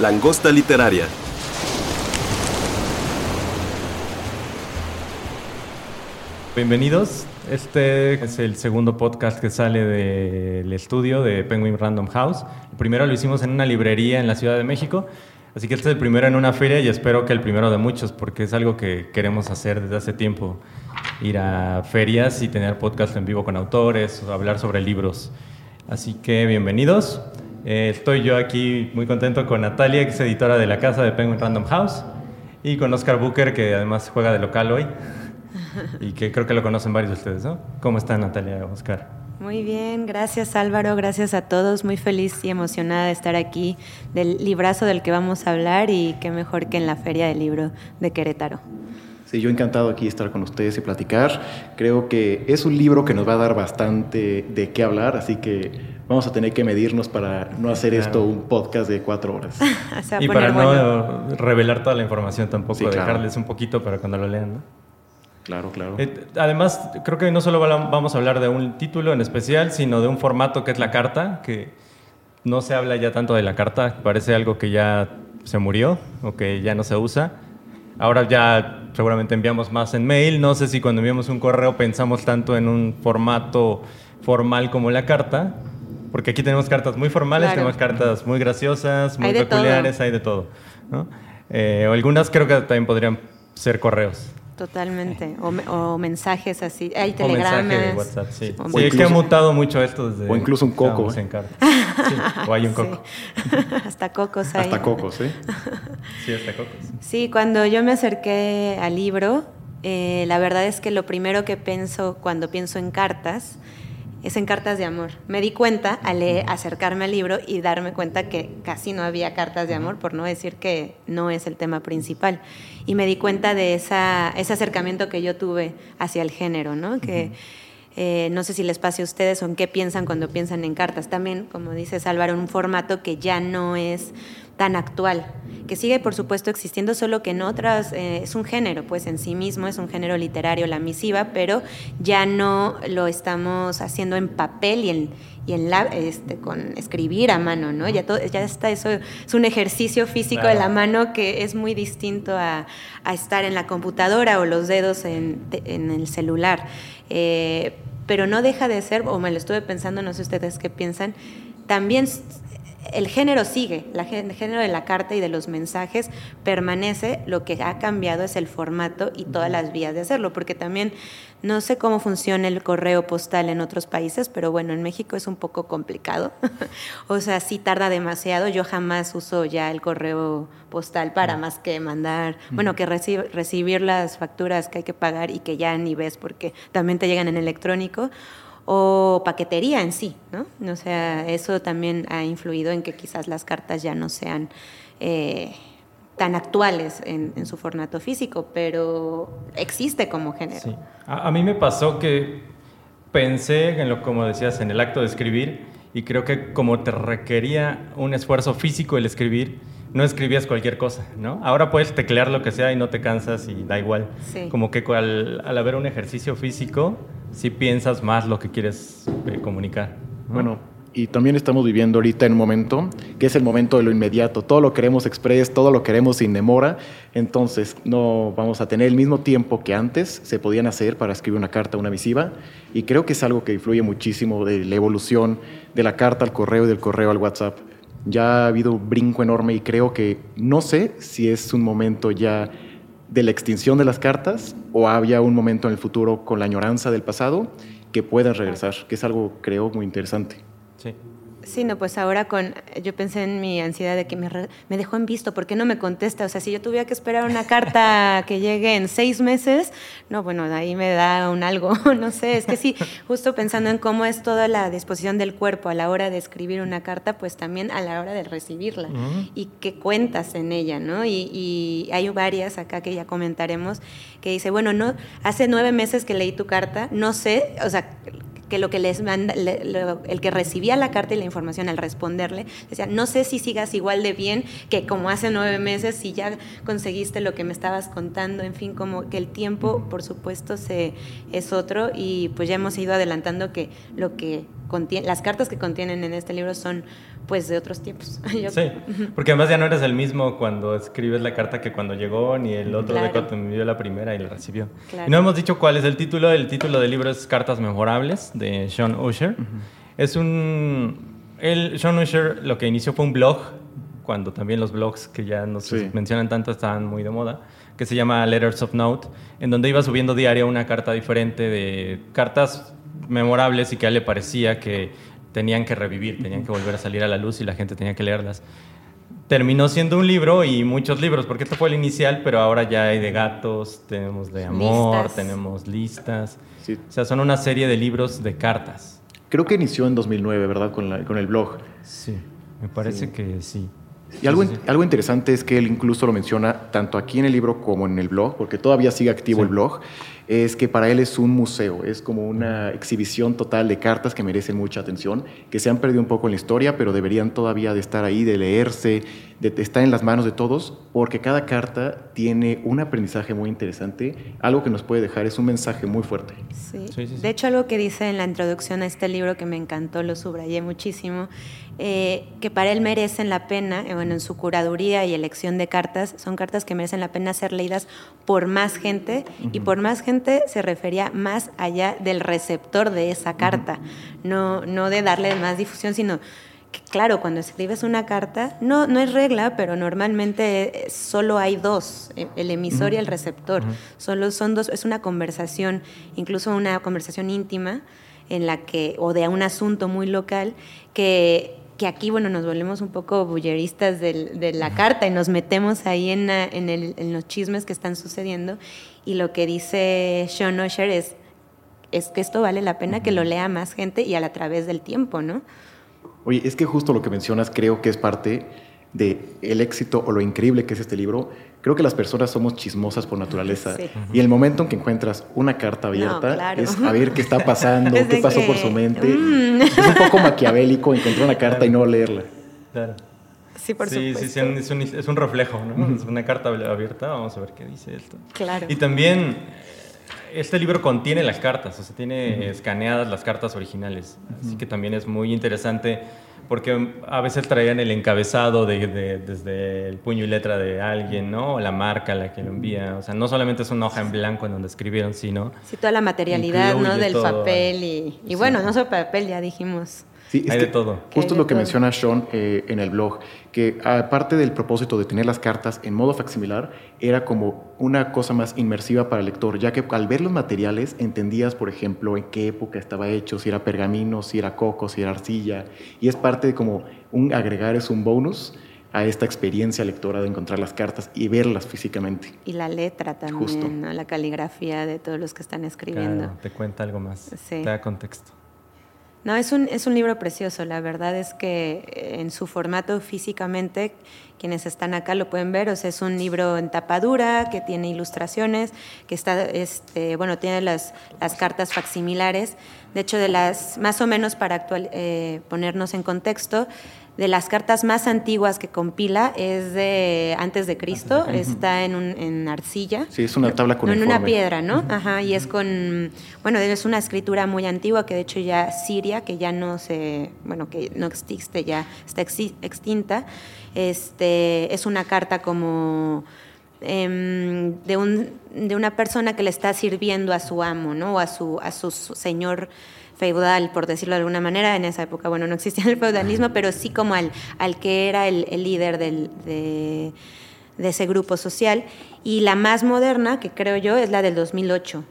Langosta Literaria. Bienvenidos. Este es el segundo podcast que sale del estudio de Penguin Random House. El primero lo hicimos en una librería en la Ciudad de México. Así que este es el primero en una feria y espero que el primero de muchos, porque es algo que queremos hacer desde hace tiempo. Ir a ferias y tener podcast en vivo con autores, hablar sobre libros. Así que bienvenidos. Eh, estoy yo aquí muy contento con Natalia, que es editora de la casa de Penguin Random House, y con Oscar Booker, que además juega de local hoy y que creo que lo conocen varios de ustedes, ¿no? ¿Cómo están Natalia, Oscar? Muy bien, gracias Álvaro, gracias a todos, muy feliz y emocionada de estar aquí del librazo del que vamos a hablar y qué mejor que en la Feria del Libro de Querétaro. Sí, yo encantado aquí estar con ustedes y platicar. Creo que es un libro que nos va a dar bastante de qué hablar, así que vamos a tener que medirnos para no hacer Claro. esto un podcast de cuatro horas. Y para bueno. no revelar toda la información tampoco, Sí, claro. dejarles un poquito para cuando lo lean, ¿no? Claro, claro. Eh, además, creo que no solo vamos a hablar de un título en especial, sino de un formato que es la carta, que no se habla ya tanto de la carta, parece algo que ya se murió o que ya no se usa. Ahora ya seguramente enviamos más en mail, no sé si cuando enviamos un correo pensamos tanto en un formato formal como la carta, porque aquí tenemos cartas muy formales, Claro. tenemos cartas muy graciosas, muy Hay peculiares, todo. hay de todo. ¿no? Eh, algunas creo que también podrían ser correos. Totalmente, o, me- o mensajes así, hay O telegramas. mensaje de WhatsApp, sí. O- Sí, es que ha mutado mucho esto desde... O incluso un coco, ¿eh? en. Sí, o hay un coco. hasta cocos hay. Hasta cocos, ¿eh? Sí, hasta cocos. Sí, cuando yo me acerqué al libro, eh, la verdad es que lo primero que pienso cuando pienso en cartas es en cartas de amor. Me di cuenta al acercarme al libro y darme cuenta que casi no había cartas de amor, por no decir que no es el tema principal. Y me di cuenta de esa, ese acercamiento que yo tuve hacia el género, ¿no? Que eh, no sé si les pase a ustedes o en qué piensan cuando piensan en cartas. También, como dice Álvaro, un formato que ya no es tan actual, que sigue por supuesto existiendo, solo que en otras eh, es un género, pues en sí mismo es un género literario, la misiva, pero ya no lo estamos haciendo en papel y en, y en la, este, con escribir a mano, ¿no? Ya, todo, ya está eso, es un ejercicio físico de la mano que es muy distinto a, a estar en la computadora o los dedos en, en el celular. Eh, pero no deja de ser, o me lo estuve pensando, no sé ustedes qué piensan, también el género sigue, el género de la carta y de los mensajes permanece, lo que ha cambiado es el formato y todas las vías de hacerlo, porque también no sé cómo funciona el correo postal en otros países, pero bueno, en México es un poco complicado, o sea, sí tarda demasiado, yo jamás uso ya el correo postal para más que mandar, bueno, que reci- recibir las facturas que hay que pagar y que ya ni ves porque también te llegan en electrónico, o paquetería en sí, ¿no? O sea, eso también ha influido en que quizás las cartas ya no sean eh, tan actuales en, en su formato físico, pero existe como género. Sí. A, a mí me pasó que pensé en lo, como decías, en el acto de escribir y creo que como te requería un esfuerzo físico el escribir, no escribías cualquier cosa, ¿no? Ahora puedes teclear lo que sea y no te cansas y da igual. Sí. Como que al, al haber un ejercicio físico, sí piensas más lo que quieres eh, comunicar. ¿no? Bueno, y también estamos viviendo ahorita en un momento que es el momento de lo inmediato. Todo lo queremos express, todo lo queremos sin demora. Entonces, no vamos a tener el mismo tiempo que antes se podían hacer para escribir una carta, una misiva. Y creo que es algo que influye muchísimo de la evolución de la carta al correo y del correo al WhatsApp. Ya ha habido un brinco enorme y creo que no sé si es un momento ya de la extinción de las cartas o había un momento en el futuro con la añoranza del pasado que puedan regresar, que es algo creo muy interesante. Sí. Sí, no, pues ahora con, yo pensé en mi ansiedad de que me, me, dejó en visto, ¿por qué no me contesta? O sea, si yo tuviera que esperar una carta que llegue en seis meses, no, bueno, de ahí me da un algo, no sé, es que sí, justo pensando en cómo es toda la disposición del cuerpo a la hora de escribir una carta, pues también a la hora de recibirla y qué cuentas en ella, ¿no? Y, y hay varias acá que ya comentaremos que dice, bueno, no, hace nueve meses que leí tu carta, no sé, o sea, que lo que les manda, el que recibía la carta y la información al responderle, decía, no sé si sigas igual de bien que como hace nueve meses, si ya conseguiste lo que me estabas contando, en fin, como que el tiempo, por supuesto, se, es otro y pues ya hemos ido adelantando que lo que contiene, las cartas que contienen en este libro son pues de otros tiempos. sí, porque además ya no eres el mismo cuando escribes la carta que cuando llegó, ni el otro de cuando envió la primera y la recibió. Y no hemos dicho cuál es el título. El título del libro es Cartas Memorables, de Sean Usher. Es un... El, Sean Usher lo que inició fue un blog, cuando también los blogs que ya no se mencionan tanto estaban muy de moda, que se llama Letters of Note, en donde iba subiendo diario una carta diferente de cartas memorables y que a él le parecía que tenían que revivir, tenían que volver a salir a la luz y la gente tenía que leerlas. Terminó siendo un libro y muchos libros, porque esto fue el inicial, pero ahora ya hay de gatos, tenemos de amor, tenemos listas. O sea, son una serie de libros de cartas. Creo que inició en 2009, ¿verdad? Con, con el blog. Sí, me parece que sí. Y algo, algo interesante es que él incluso lo menciona tanto aquí en el libro como en el blog, porque todavía sigue activo el blog es que para él es un museo, es como una exhibición total de cartas que merecen mucha atención, que se han perdido un poco en la historia, pero deberían todavía de estar ahí, de leerse, de estar en las manos de todos, porque cada carta tiene un aprendizaje muy interesante, algo que nos puede dejar es un mensaje muy fuerte. Sí. De hecho, algo que dice en la introducción a este libro que me encantó, lo subrayé muchísimo, eh, que para él merecen la pena, eh, bueno, en su curaduría y elección de cartas, son cartas que merecen la pena ser leídas por más gente y por más gente se refería más allá del receptor de esa carta, no, no de darle más difusión, sino que claro, cuando escribes una carta, no, no es regla, pero normalmente solo hay dos, el emisor y el receptor, solo son dos, es una conversación, incluso una conversación íntima en la que, o de un asunto muy local, que que aquí, bueno, nos volvemos un poco bulleristas de la carta y nos metemos ahí en, en, los chismes que están sucediendo. Y lo que dice Sean Usher es, es que esto vale la pena que lo lea más gente y a la través del tiempo, ¿no? Oye, es que justo lo que mencionas creo que es parte de el éxito o lo increíble que es este libro, creo que las personas somos chismosas por naturaleza. Y el momento en que encuentras una carta abierta es a ver qué está pasando, qué pasó por su mente. Mm. Es un poco maquiavélico encontrar una carta y no leerla. Claro. Sí, por supuesto. Sí, es un, es un reflejo, ¿no? Es una carta abierta, vamos a ver qué dice esto. Claro. Y también este libro contiene las cartas, o sea, tiene escaneadas las cartas originales. Así que también es muy interesante porque a veces traían el encabezado de, desde el puño y letra de alguien, ¿no? O la marca a la que lo envía. O sea, no solamente es una hoja en blanco en donde escribieron, sino... Sí, toda la materialidad, ¿no? Del papel y, y bueno, no solo papel, ya dijimos. Sí, Hay de todo. Justo lo que menciona Sean eh, en el blog, que aparte del propósito de tener las cartas en modo facsimilar, era como una cosa más inmersiva para el lector, ya que al ver los materiales entendías, por ejemplo, en qué época estaba hecho, si era pergamino, si era coco, si era arcilla, y es parte de como un agregar, es un bonus a esta experiencia lectora de encontrar las cartas y verlas físicamente. Y la letra también, ¿no? la caligrafía de todos los que están escribiendo. Claro, te cuenta algo más, te da contexto. No, es un, es un libro precioso. La verdad es que eh, en su formato físicamente, quienes están acá lo pueden ver. O sea, es un libro en tapadura que tiene ilustraciones, que está, este, bueno, tiene las, las cartas facsimilares. De hecho, de las, más o menos para actual, eh, ponernos en contexto, de las cartas más antiguas que compila es de antes de Cristo, está en, un, en arcilla. Sí, es una tabla con En una piedra, ¿no? Ajá, y es con, bueno, es una escritura muy antigua que de hecho ya Siria, que ya no se, bueno, que no existe, ya está extinta, este, es una carta como... Em, de, un, de una persona que le está sirviendo a su amo, ¿no? O a su, a su señor feudal, por decirlo de alguna manera. En esa época, bueno, no existía el feudalismo, pero sí como al, al que era el, líder del, de, ese grupo social. Y la más moderna, que creo yo, es la del 2008.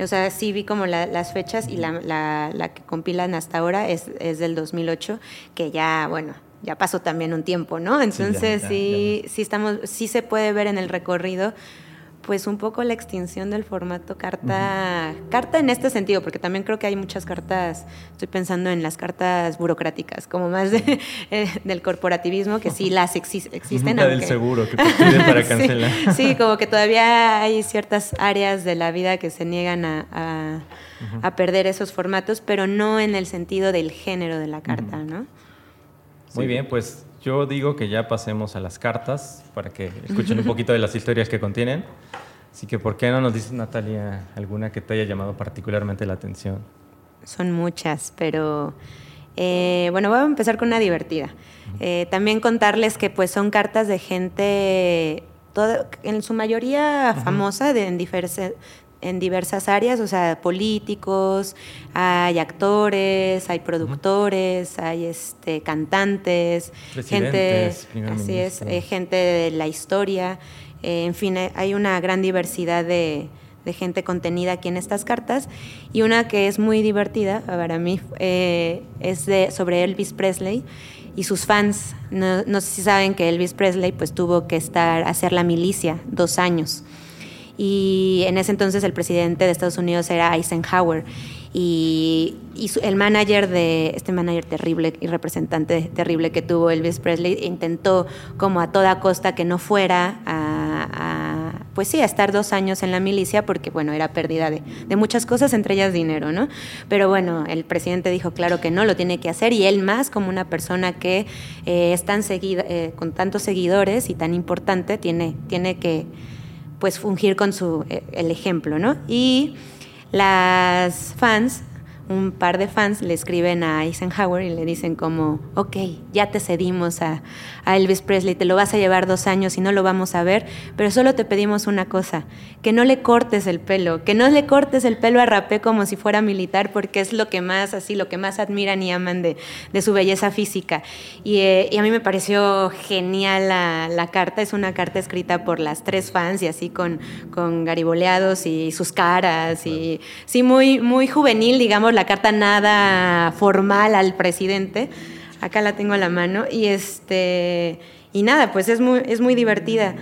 O sea, sí vi como las fechas y la, la, que compilan hasta ahora es, es del 2008, que ya, bueno, ya pasó también un tiempo, ¿no? Entonces sí, sí, estamos, sí se puede ver en el recorrido pues un poco la extinción del formato carta, carta en este sentido, porque también creo que hay muchas cartas, estoy pensando en las cartas burocráticas, como más eh, del corporativismo, que sí las existen. La del seguro, que te piden para cancelar. sí, como que todavía hay ciertas áreas de la vida que se niegan a, a, perder esos formatos, pero no en el sentido del género de la carta, ¿no? Muy bien, pues yo digo que ya pasemos a las cartas para que escuchen un poquito de las historias que contienen. Así que, ¿por qué no nos dices, Natalia, alguna que te haya llamado particularmente la atención? Son muchas, pero eh, bueno, voy a empezar con una divertida. Eh, también contarles que pues son cartas de gente, en su mayoría famosa, de, en, en diversas áreas, o sea, políticos, hay actores, hay productores, hay este cantantes, gente, así es, eh, gente de la historia, eh, en fin, hay una gran diversidad de, gente contenida aquí en estas cartas. Y una que es muy divertida para mí eh, es de, sobre Elvis Presley y sus fans. No, no, sé si saben que Elvis Presley pues tuvo que estar hacer la milicia dos años y en ese entonces el presidente de Estados Unidos era Eisenhower. Y, el manager de este manager terrible y representante terrible que tuvo Elvis Presley intentó como a toda costa que no fuera a, pues sí a estar dos años en la milicia porque bueno era pérdida de, muchas cosas entre ellas dinero no pero bueno el presidente dijo claro que no lo tiene que hacer y él más como una persona que eh, es tan seguida eh, con tantos seguidores y tan importante tiene tiene que pues fungir con su, eh, el ejemplo, ¿no? Y las fans un par de fans le escriben a Eisenhower y le dicen como, ok, ya te cedimos a, Elvis Presley, te lo vas a llevar dos años y no lo vamos a ver, pero solo te pedimos una cosa, que no le cortes el pelo, que no le cortes el pelo a Rapé como si fuera militar, porque es lo que más, así, lo que más admiran y aman de, su belleza física. Eh, y, a mí me pareció genial la, carta, es una carta escrita por las tres fans y así con, con gariboleados y sus caras, y sí, muy, muy juvenil, digamos, la carta nada formal al presidente. Acá la tengo a la mano. Y este. Y nada, pues es muy, es muy divertida.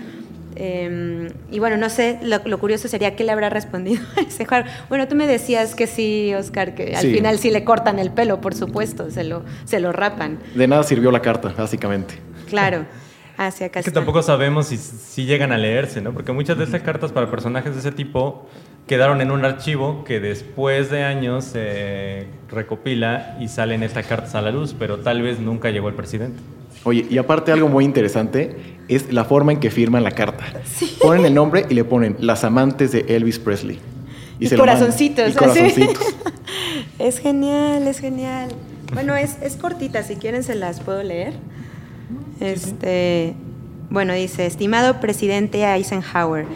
Em, y bueno, no sé, lo, curioso sería qué le habrá respondido a ese Bueno, tú me decías que sí, Oscar, que al final sí le cortan el pelo, por supuesto, se lo, se lo rapan. De nada sirvió la carta, básicamente. Claro. Hacia acá es que tampoco sabemos si, si, llegan a leerse, ¿no? Porque muchas de estas cartas para personajes de ese tipo quedaron en un archivo que después de años se recopila y salen estas cartas a la luz, pero tal vez nunca llegó el presidente. Oye, y aparte algo muy interesante es la forma en que firman la carta. Ponen el nombre y le ponen las amantes de Elvis Presley. Y, corazoncitos. Y corazoncitos. es genial, es genial. Bueno, es, es cortita, si quieren se las puedo leer. Este, bueno, dice, estimado presidente Eisenhower,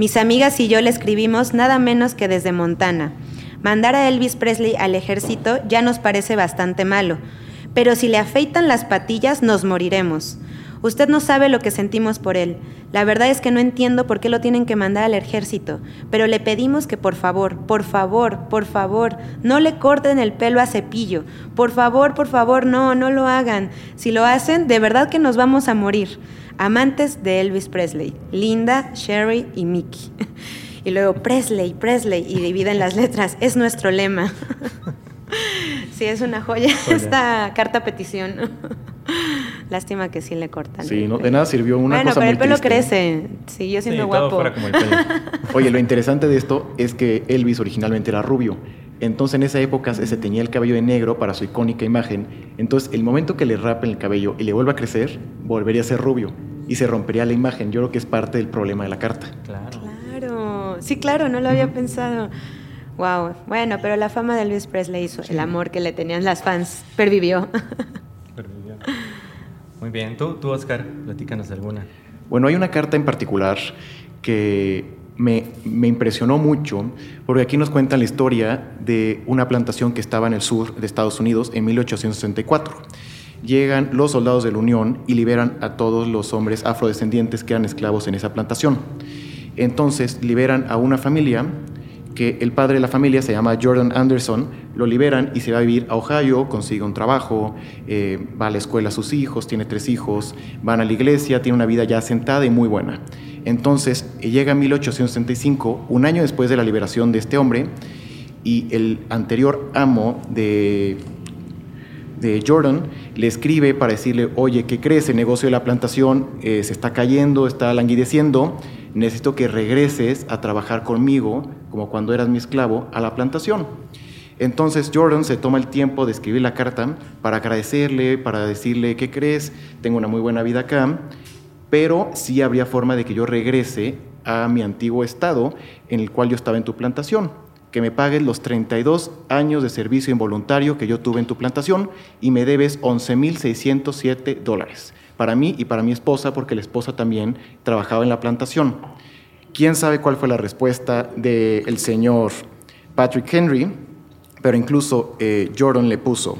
mis amigas y yo le escribimos nada menos que desde Montana. Mandar a Elvis Presley al ejército ya nos parece bastante malo, pero si le afeitan las patillas nos moriremos. Usted no sabe lo que sentimos por él. La verdad es que no entiendo por qué lo tienen que mandar al ejército, pero le pedimos que por favor, por favor, por favor, no le corten el pelo a cepillo. Por favor, por favor, no, no lo hagan. Si lo hacen, de verdad que nos vamos a morir amantes de Elvis Presley, Linda, Sherry y Mickey. Y luego Presley, Presley, y dividen las letras, es nuestro lema. Sí, es una joya, esta carta petición. Lástima que sí le cortan. Sí, no, de nada sirvió una bueno, cosa pero el pelo crece, siguió siendo guapo. Oye, lo interesante de esto es que Elvis originalmente era rubio. Entonces en esa época se tenía el cabello de negro para su icónica imagen. Entonces el momento que le rapen el cabello y le vuelva a crecer, volvería a ser rubio y se rompería la imagen. Yo creo que es parte del problema de la carta. Claro. Claro. Sí, claro, no lo había pensado. Wow. Bueno, pero la fama de Elvis Presley hizo el amor que le tenían las fans pervivió. Pervivió. Muy bien. ¿Tú, tú, Oscar, platícanos alguna. Bueno, hay una carta en particular que me, impresionó mucho porque aquí nos cuenta la historia de una plantación que estaba en el sur de Estados Unidos en 1864 llegan los soldados de la Unión y liberan a todos los hombres afrodescendientes que eran esclavos en esa plantación. Entonces liberan a una familia que el padre de la familia se llama Jordan Anderson, lo liberan y se va a vivir a Ohio, consigue un trabajo, eh, va a la escuela a sus hijos, tiene tres hijos, van a la iglesia, tiene una vida ya sentada y muy buena. Entonces llega 1865, un año después de la liberación de este hombre, y el anterior amo de, de Jordan le escribe para decirle, oye, ¿qué crees? El negocio de la plantación eh, se está cayendo, está languideciendo, necesito que regreses a trabajar conmigo, como cuando eras mi esclavo, a la plantación. Entonces Jordan se toma el tiempo de escribir la carta para agradecerle, para decirle, ¿qué crees? Tengo una muy buena vida acá, pero sí habría forma de que yo regrese a mi antiguo estado en el cual yo estaba en tu plantación que me pagues los 32 años de servicio involuntario que yo tuve en tu plantación y me debes 11.607 dólares para mí y para mi esposa, porque la esposa también trabajaba en la plantación. ¿Quién sabe cuál fue la respuesta del señor Patrick Henry? Pero incluso eh, Jordan le puso,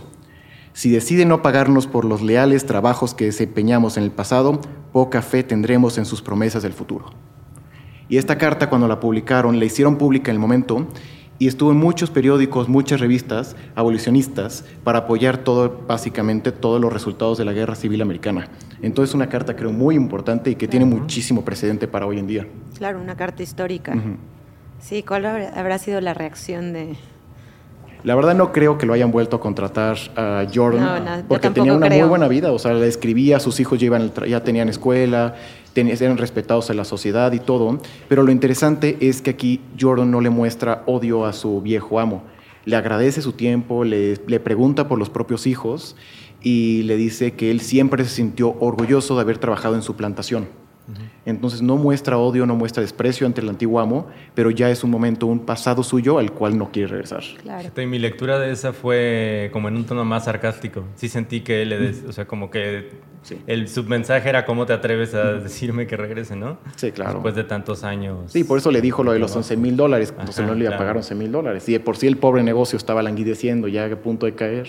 si decide no pagarnos por los leales trabajos que desempeñamos en el pasado, poca fe tendremos en sus promesas del futuro. Y esta carta, cuando la publicaron, la hicieron pública en el momento y estuvo en muchos periódicos, muchas revistas abolicionistas para apoyar todo, básicamente todos los resultados de la Guerra Civil Americana. Entonces una carta creo muy importante y que tiene muchísimo precedente para hoy en día. Claro, una carta histórica. Sí, ¿cuál habrá sido la reacción de, la verdad no creo que lo hayan vuelto a contratar a Jordan porque tenía una muy buena vida, o sea, le escribía, sus hijos ya, ya tenían escuela, eran respetados en la sociedad y todo, pero lo interesante es que aquí Jordan no le muestra odio a su viejo amo, le agradece su tiempo, le, le pregunta por los propios hijos y le dice que él siempre se sintió orgulloso de haber trabajado en su plantación. Entonces no muestra odio, no muestra desprecio ante el antiguo amo, pero ya es un momento, un pasado suyo al cual no quiere regresar. Claro. mi lectura de esa fue como en un tono más sarcástico. Sí sentí que él, o sea, como que el submensaje era cómo te atreves a decirme que regrese, ¿no? Sí, claro. Después de tantos años. Sí, por eso le dijo lo de los 11 mil dólares, entonces no le iba a pagar 11 mil dólares. Y de por sí el pobre negocio estaba languideciendo, ya a punto de caer.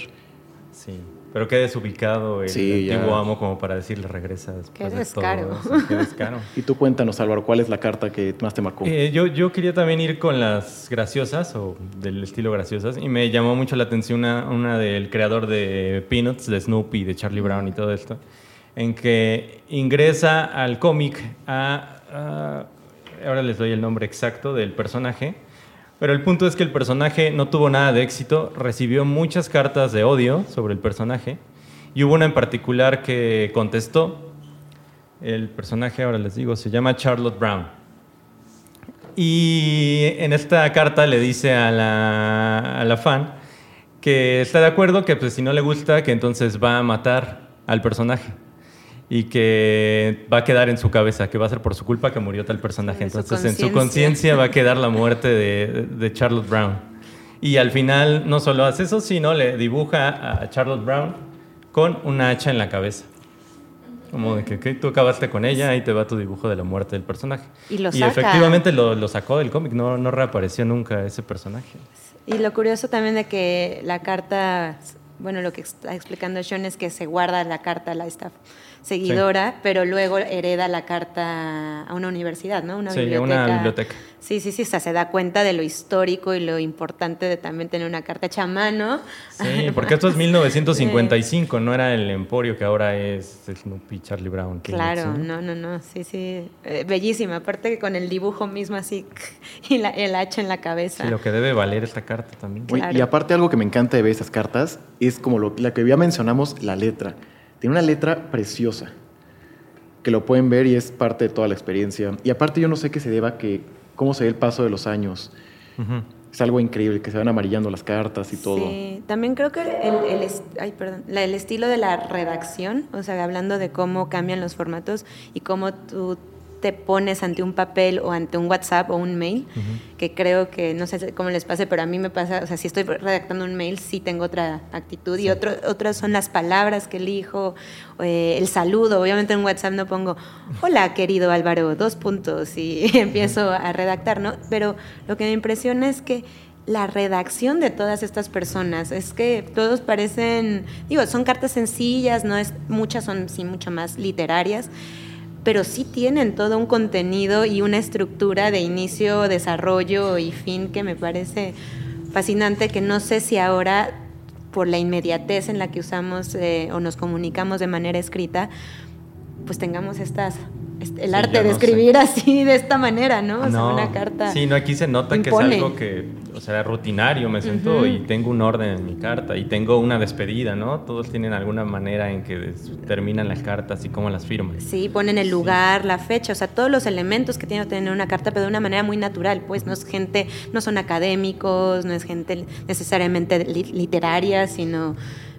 Sí. Pero qué desubicado el antiguo amo como para decirle regresa después qué descaro. Qué descaro. y tú cuéntanos, Álvaro, ¿cuál es la carta que más te marcó? Eh, yo, yo quería también ir con las graciosas o del estilo graciosas y me llamó mucho la atención una, una del creador de Peanuts, de Snoopy, de Charlie Brown y todo esto, en que ingresa al cómic a, ahora les doy el nombre exacto del personaje, pero el punto es que el personaje no tuvo nada de éxito, recibió muchas cartas de odio sobre el personaje y hubo una en particular que contestó. El personaje, ahora les digo, se llama Charlotte Brown. Y en esta carta le dice a la, fan que está de acuerdo, que pues, si no le gusta, que entonces va a matar al personaje y que va a quedar en su cabeza, que va a ser por su culpa que murió tal personaje. Entonces, en su conciencia va a quedar la muerte de, de, Charlotte Brown. Y al final no solo hace eso, sino le dibuja a Charlotte Brown con una hacha en la cabeza. Como de que tú acabaste con ella y te va tu dibujo de la muerte del personaje. Y, lo y efectivamente lo, lo, sacó del cómic, no, no reapareció nunca ese personaje. Y lo curioso también de que la carta, bueno, lo que está explicando Sean es que se guarda la carta, la está seguidora, pero luego hereda la carta a una universidad, ¿no? Una sí, biblioteca. una biblioteca. Sí, sí, sí, o sea, se da cuenta de lo histórico y lo importante de también tener una carta hecha a mano. Sí, porque esto es 1955, no era el emporio que ahora es Snoopy, Charlie Brown. Claro, no, no, no, sí, sí, eh, bellísima, aparte que con el dibujo mismo así y la, el hacha en la cabeza. Sí, lo que debe valer esta carta también. Y aparte algo que me encanta de ver esas cartas es como lo, la que ya mencionamos, la letra. Tiene una letra preciosa, que lo pueden ver y es parte de toda la experiencia. Y aparte yo no sé qué se deba que, cómo se ve el paso de los años. Es algo increíble, que se van amarillando las cartas y todo. Sí, también creo que el, el, ay, perdón, el estilo de la redacción, o sea, hablando de cómo cambian los formatos y cómo tú te pones ante un papel o ante un WhatsApp o un mail, que creo que, no sé cómo les pase, pero a mí me pasa, o sea, si estoy redactando un mail, sí tengo otra actitud y otro, otras son las palabras que elijo, eh, el saludo, obviamente en WhatsApp no pongo, hola querido Álvaro, dos puntos y empiezo a redactar, ¿no? Pero lo que me impresiona es que la redacción de todas estas personas. Es que todos parecen, digo, son cartas sencillas, no es, muchas son sí mucho más literarias, pero sí tienen todo un contenido y una estructura de inicio, desarrollo y fin que me parece fascinante, que no sé si ahora por la inmediatez en la que usamos eh, o nos comunicamos de manera escrita, pues tengamos estas el arte de escribir así de esta manera, ¿no? O sea, una carta. Sí, no, aquí se nota que es algo que, o sea, rutinario, me siento y tengo un orden en mi carta y tengo una despedida, ¿no? Todos tienen alguna manera en que terminan las cartas y cómo las firman. Sí, ponen el lugar, la fecha, o sea, todos los elementos que tiene que tener una carta, pero de una manera muy natural, pues no es gente, no son académicos, no es gente necesariamente literaria, sino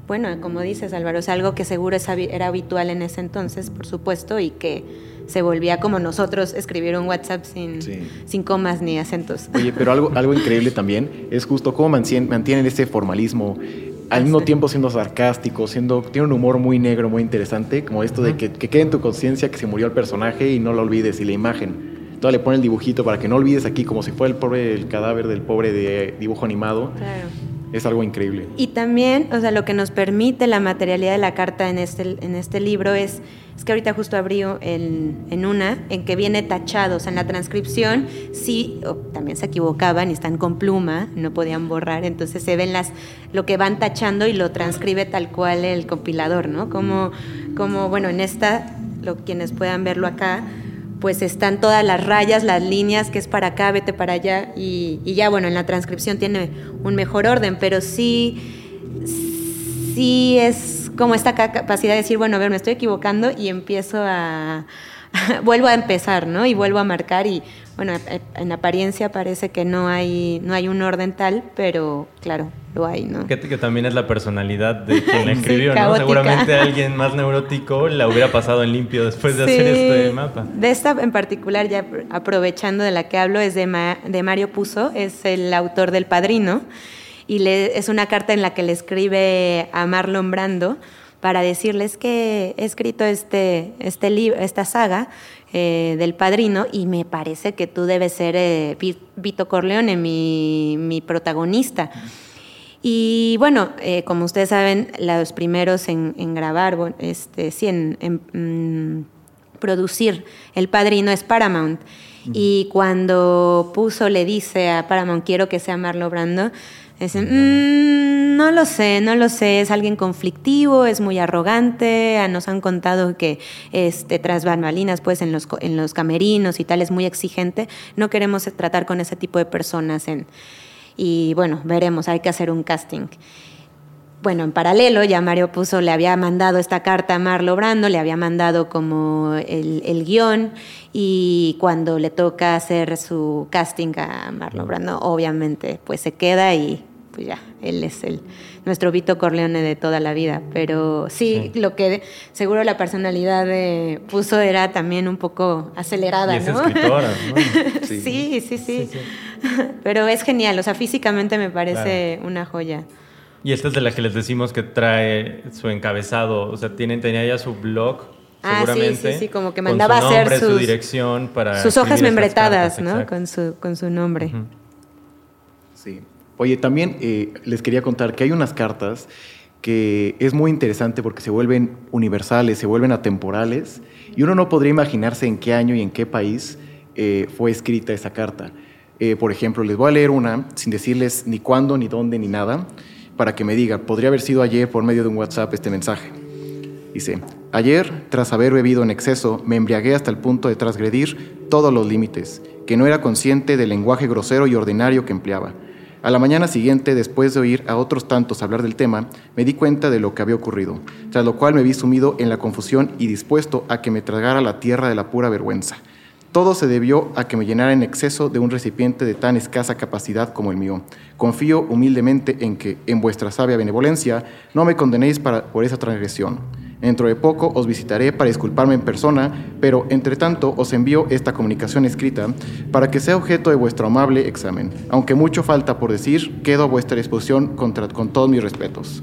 bueno, como dices Álvaro, es algo que seguro era habitual en ese entonces, por supuesto, y que se volvía como nosotros escribir un WhatsApp sin, sin comas ni acentos. Oye, pero algo, algo increíble también es justo cómo mantienen ese formalismo al mismo tiempo siendo sarcástico, siendo, tiene un humor muy negro, muy interesante, como esto de que, que quede en tu conciencia que se murió el personaje y no lo olvides, y la imagen. Todavía le pone el dibujito para que no olvides aquí, como si fuera el pobre el cadáver del pobre de dibujo animado. Claro es algo increíble. Y también, o sea, lo que nos permite la materialidad de la carta en este, en este libro es, es que ahorita justo abrí en, en una, en que viene tachado, o sea, en la transcripción sí, también se equivocaban y están con pluma, no podían borrar, entonces se ven las, lo que van tachando y lo transcribe tal cual el compilador, ¿no? Como, como bueno, en esta, lo, quienes puedan verlo acá, pues están todas las rayas, las líneas, que es para acá, vete para allá, y, ya bueno, en la transcripción tiene un mejor orden, pero sí, sí es como esta capacidad de decir, bueno, a ver, me estoy equivocando y empiezo a, vuelvo a empezar, ¿no? Y vuelvo a marcar y bueno, en apariencia parece que no hay, no hay un orden tal, pero claro, lo hay, ¿no? Que, que también es la personalidad de quien la escribió, ¿no? Seguramente alguien más neurótico la hubiera pasado en limpio después de hacer este mapa. De esta en particular, ya aprovechando de la que hablo, es de, de Mario Puzo, es el autor del Padrino, y le, es una carta en la que le escribe a Marlon Brando para decirles que he escrito este, este libro, esta saga eh, del padrino y me parece que tú debes ser eh, Vito Corleone, mi, mi protagonista. Y bueno, eh, como ustedes saben, los primeros en, grabar, este, sí, en, mm, producir El Padrino es Paramount. Y cuando Puso le dice a Paramount, quiero que sea Marlo Brando, Dicen, mm, no lo sé, no lo sé, es alguien conflictivo, es muy arrogante, ah, nos han contado que este, tras bambalinas, pues en los, en los camerinos y tal, es muy exigente. No queremos tratar con ese tipo de personas. En, y bueno, veremos, hay que hacer un casting. Bueno, en paralelo ya Mario Puso le había mandado esta carta a Marlo Brando, le había mandado como el, el guion y cuando le toca hacer su casting a Marlo Brando, obviamente pues se queda y pues ya, él es el nuestro Vito Corleone de toda la vida. Pero sí, lo que seguro la personalidad de Puso era también un poco acelerada, y ¿no? escritora, ¿no? Sí. Sí, sí, Pero es genial, o sea, físicamente me parece una joya. Y esta es de la que les decimos que trae su encabezado, o sea, tienen, tenía ya su blog Ah, sí, sí, sí, como que mandaba a hacer su dirección para sus hojas membretadas, ¿no? Con su, con su nombre. Sí. Oye, también eh, les quería contar que hay unas cartas que es muy interesante porque se vuelven universales, se vuelven atemporales, y uno no podría imaginarse en qué año y en qué país eh, fue escrita esa carta. Eh, por ejemplo, les voy a leer una sin decirles ni cuándo, ni dónde, ni nada, para que me digan, podría haber sido ayer por medio de un WhatsApp este mensaje. Dice, ayer, tras haber bebido en exceso, me embriagué hasta el punto de transgredir todos los límites, que no era consciente del lenguaje grosero y ordinario que empleaba a la mañana siguiente, después de oír a otros tantos hablar del tema, me di cuenta de lo que había ocurrido, tras lo cual me vi sumido en la confusión y dispuesto a que me tragara la tierra de la pura vergüenza. Todo se debió a que me llenara en exceso de un recipiente de tan escasa capacidad como el mío. Confío humildemente en que, en vuestra sabia benevolencia, no me condenéis por esa transgresión Dentro de poco os visitaré para disculparme en persona, pero entre tanto os envío esta comunicación escrita para que sea objeto de vuestro amable examen. Aunque mucho falta por decir, quedo a vuestra disposición con todos mis respetos.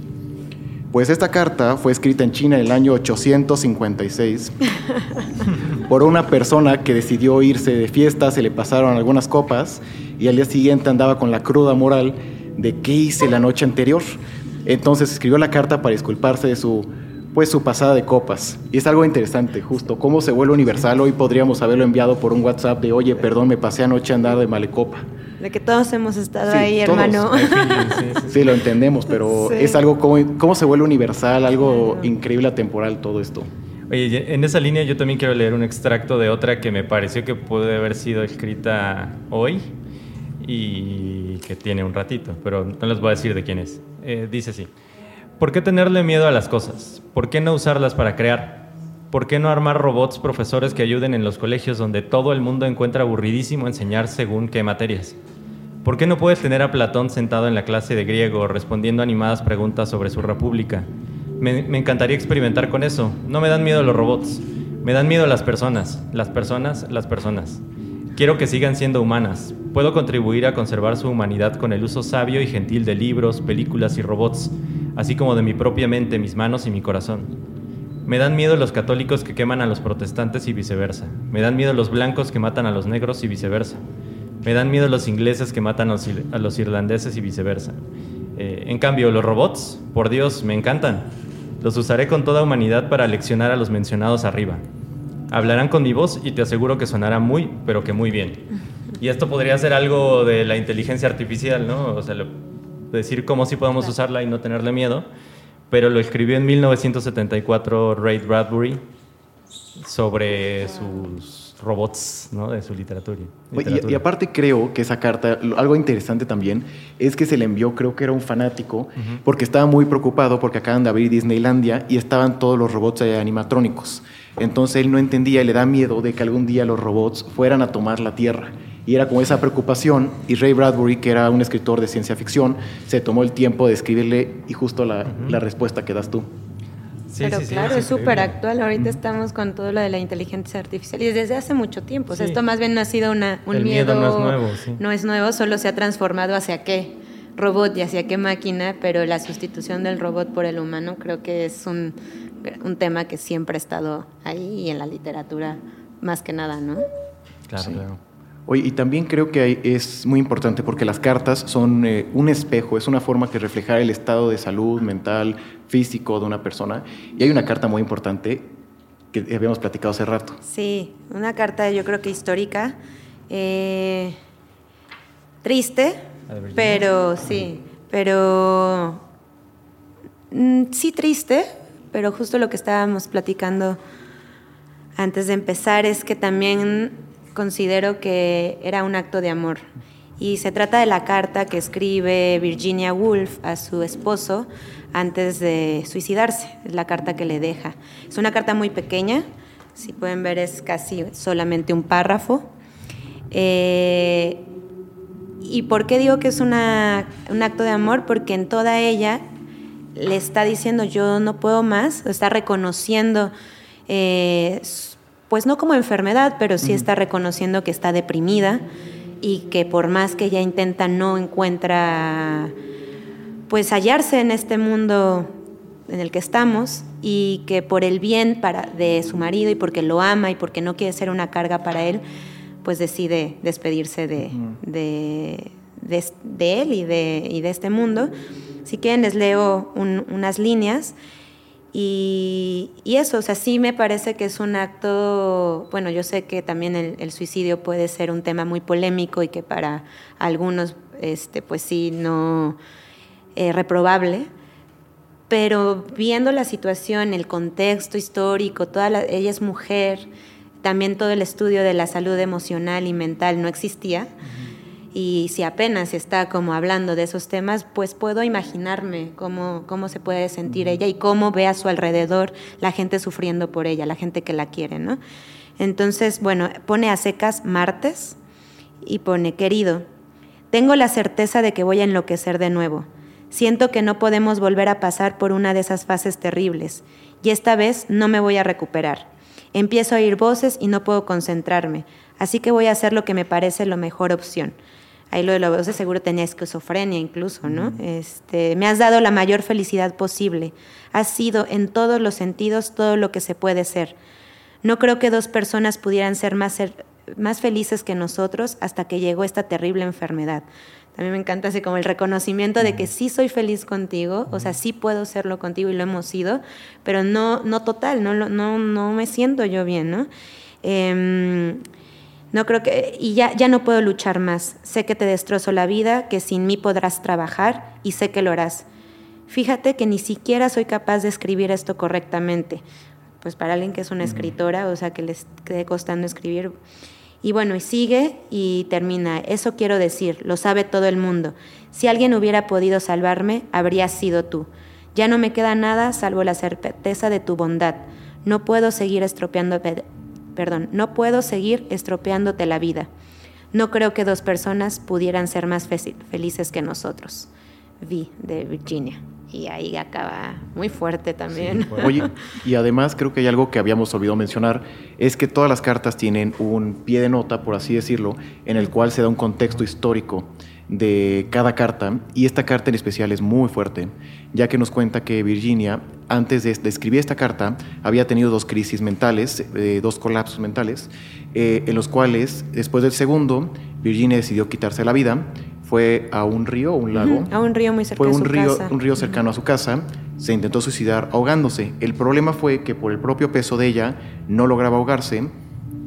Pues esta carta fue escrita en China en el año 856 por una persona que decidió irse de fiesta, se le pasaron algunas copas y al día siguiente andaba con la cruda moral de qué hice la noche anterior. Entonces escribió la carta para disculparse de su pues su pasada de copas. Y es algo interesante, justo, cómo se vuelve universal. Hoy podríamos haberlo enviado por un WhatsApp de, oye, perdón, me pasé anoche a andar de malecopa. De que todos hemos estado Sí, ahí, todos. hermano. Sí, sí, sí. Sí, lo entendemos, pero Sí. es algo como, cómo se vuelve universal, algo increíble, atemporal, todo esto. Oye, en esa línea yo también quiero leer un extracto de otra que me pareció que puede haber sido escrita hoy y que tiene un ratito, pero no les voy a decir de quién es. Eh, dice así, ¿por qué tenerle miedo a las cosas? ¿Por qué no usarlas para crear? ¿Por qué no armar robots profesores que ayuden en los colegios donde todo el mundo encuentra aburridísimo enseñar según qué materias? ¿Por qué no puedes tener a Platón sentado en la clase de griego respondiendo animadas preguntas sobre su república? Me, me encantaría experimentar con eso. No me dan miedo los robots. Me dan miedo las personas. Las personas, las personas. Quiero que sigan siendo humanas. Puedo contribuir a conservar su humanidad con el uso sabio y gentil de libros, películas y robots, así como de mi propia mente, mis manos y mi corazón. Me dan miedo los católicos que queman a los protestantes y viceversa. Me dan miedo los blancos que matan a los negros y viceversa. Me dan miedo los ingleses que matan a los, irlandeses y viceversa. Eh, en cambio, los robots, por Dios, me encantan. Los usaré con toda humanidad para leccionar a los mencionados arriba. Hablarán con mi voz y te aseguro que sonará muy, pero que muy bien. Y esto podría ser algo de la inteligencia artificial, ¿no? O sea, decir cómo sí podemos usarla y no tenerle miedo. Pero lo escribió en 1974 Ray Bradbury sobre sus robots, ¿no? De su literatura. Y, aparte creo que esa carta, algo interesante también, es que se le envió, creo que era un fanático, porque estaba muy preocupado porque acaban de abrir Disneylandia y estaban todos los robots animatrónicos. Entonces él no entendía y le da miedo de que algún día los robots fueran a tomar la Tierra. Y era como esa preocupación, y Ray Bradbury, que era un escritor de ciencia ficción, se tomó el tiempo de escribirle y justo la, la respuesta que das tú. Sí, Pero sí, sí, claro, es increíble. súper actual. Ahorita estamos con todo lo de la inteligencia artificial y desde hace mucho tiempo. O sea, Sí. esto más bien no ha sido una, un El miedo. miedo no es nuevo, sí. No es nuevo, solo se ha transformado hacia qué robot y hacia qué máquina, pero la sustitución del robot por el humano creo que es un, un tema que siempre ha estado ahí y en la literatura más que nada, ¿no? Claro, Sí. claro. Oye, y también creo que hay- es muy importante porque las cartas son eh, un espejo, es una forma que reflejar el estado de salud mental, físico de una persona. Y hay una carta muy importante que habíamos platicado hace rato. Sí, una carta yo creo que histórica, eh, triste, pero sí, pero mm, sí triste, pero justo lo que estábamos platicando antes de empezar es que también considero que era un acto de amor. Y se trata de la carta que escribe Virginia Woolf a su esposo antes de suicidarse. Es la carta que le deja. Es una carta muy pequeña. Si pueden ver, es casi solamente un párrafo. Eh, ¿Y por qué digo que es una- un acto de amor? Porque en toda ella le está diciendo yo no puedo más, está reconociendo, eh, pues no como enfermedad, pero sí está reconociendo que está deprimida y que por más que ella intenta no encuentra pues hallarse en este mundo en el que estamos y que por el bien para, de su marido y porque lo ama y porque no quiere ser una carga para él, pues decide despedirse de, de, de- de él y de, y de este mundo. Si quieren les leo un- unas líneas y, y eso, o sea, sí me parece que es un acto, bueno, yo sé que también el, el suicidio puede ser un tema muy polémico y que para algunos, este, pues sí, no eh, reprobable, pero viendo la situación, el contexto histórico, toda la- ella es mujer, también todo el estudio de la salud emocional y mental no existía. Y si apenas está como hablando de esos temas, pues puedo imaginarme cómo, cómo se puede sentir ella y cómo ve a su alrededor la gente sufriendo por ella, la gente que la quiere, ¿no? Entonces, bueno, pone a secas martes y pone, querido, tengo la certeza de que voy a enloquecer de nuevo. Siento que no podemos volver a pasar por una de esas fases terribles y esta vez no me voy a recuperar. Empiezo a oír voces y no puedo concentrarme, así que voy a hacer lo que me parece la mejor opción. Ahí lo de los voces seguro tenía esquizofrenia incluso, ¿no? Este, me has dado la mayor felicidad posible. Has sido en todos los sentidos todo lo que se puede ser. No creo que dos personas pudieran ser más, ser- más felices que nosotros hasta que llegó esta terrible enfermedad. Mí me encanta así como el reconocimiento de que sí soy feliz contigo, o sea, sí puedo serlo contigo y lo hemos sido, pero no, no total, no, no, no me siento yo bien, ¿no? Em, no creo que, y ya, ya no puedo luchar más. Sé que te destrozo la vida, que sin mí podrás trabajar y sé que lo harás. Fíjate que ni siquiera soy capaz de escribir esto correctamente. Pues para alguien que es una escritora, o sea, que les quede costando escribir. Y bueno, y sigue y termina. Eso quiero decir, lo sabe todo el mundo. Si alguien hubiera podido salvarme, habría sido tú. Ya no me queda nada salvo la certeza de tu bondad. No puedo seguir estropeando perdón, no puedo seguir estropeándote la vida. No creo que dos personas pudieran ser más felices que nosotros. Vi de Virginia. Y ahí acaba muy fuerte también. Oye, y además creo que hay algo que habíamos olvidado mencionar, es que todas las cartas tienen un pie de nota, por así decirlo, en el cual se da un contexto histórico de cada carta y esta carta en especial es muy fuerte, ya que nos cuenta que Virginia, antes de, escribir esta carta, había tenido dos crisis mentales, eh, dos colapsos mentales, eh, en los cuales, después del segundo, Virginia decidió quitarse la vida, fue a un río, un lago. A un río muy cercano fue un a su río, casa. Un río cercano a su casa, se intentó suicidar ahogándose. El problema fue que por el propio peso de ella no lograba ahogarse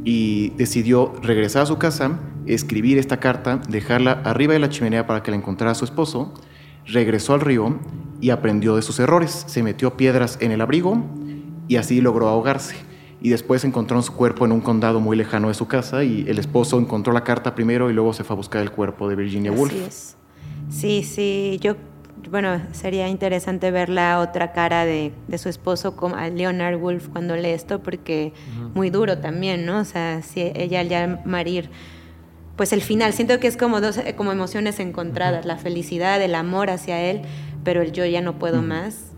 y decidió regresar a su casa, escribir esta carta, dejarla arriba de la chimenea para que la encontrara su esposo, regresó al río y aprendió de sus errores. Se metió piedras en el abrigo y así logró ahogarse. Y después encontró su cuerpo en un condado muy lejano de su casa y el esposo encontró la carta primero y luego se fue a buscar el cuerpo de Virginia Woolf. Así es. Sí, sí, yo, bueno, sería interesante ver la otra cara de, de su esposo, como a Leonard Woolf, cuando lee esto, porque muy duro también, ¿no? O sea, si ella al ya morir, pues el final, siento que es como dos como emociones encontradas, la felicidad, el amor hacia él, pero el yo ya no puedo más.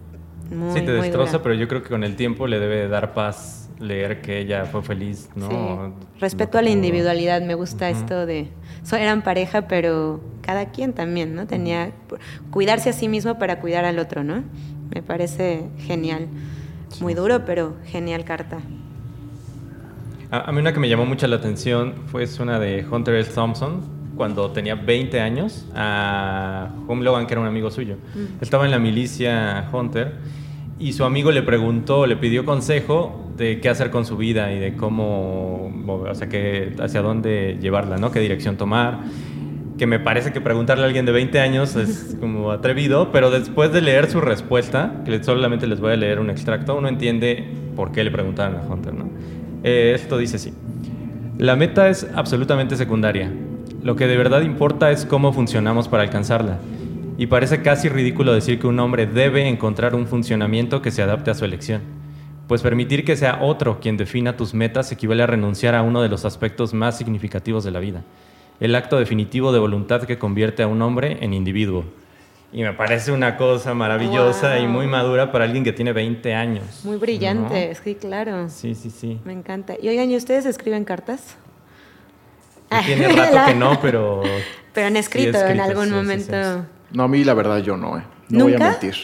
Muy, sí, te muy destroza, dura. pero yo creo que con el tiempo le debe dar paz leer que ella fue feliz, ¿no? Sí. Respeto a la individualidad, me gusta esto de... so- eran pareja, pero cada quien también, ¿no? Tenía... Cuidarse a sí mismo para cuidar al otro, ¿no? Me parece genial. Muy duro, pero genial carta. A, a mí una que me llamó mucho la atención fue una de Hunter S. Thompson, cuando tenía 20 años, a Home Logan, que era un amigo suyo. Estaba en la milicia Hunter y su amigo le preguntó, le pidió consejo de qué hacer con su vida y de cómo, o sea, que, hacia dónde llevarla, ¿no? Qué dirección tomar. Que me parece que preguntarle a alguien de 20 años es como atrevido, pero después de leer su respuesta, que solamente les voy a leer un extracto, uno entiende por qué le preguntaron a Hunter, ¿no? Eh, esto dice así. La meta es absolutamente secundaria. Lo que de verdad importa es cómo funcionamos para alcanzarla. Y parece casi ridículo decir que un hombre debe encontrar un funcionamiento que se adapte a su elección. Pues permitir que sea otro quien defina tus metas equivale a renunciar a uno de los aspectos más significativos de la vida. El acto definitivo de voluntad que convierte a un hombre en individuo. Y me parece una cosa maravillosa y muy madura para alguien que tiene 20 años. Muy brillante, ¿no? sí, claro. Sí, sí, sí. Me encanta. Y oigan, ¿y ustedes escriben cartas? Tiene rato que no, pero... Pero han sí escrito en escrito, algún sí, sí, momento. sí. No, a mí la verdad yo no, eh. No voy ¿Nunca? a mentir.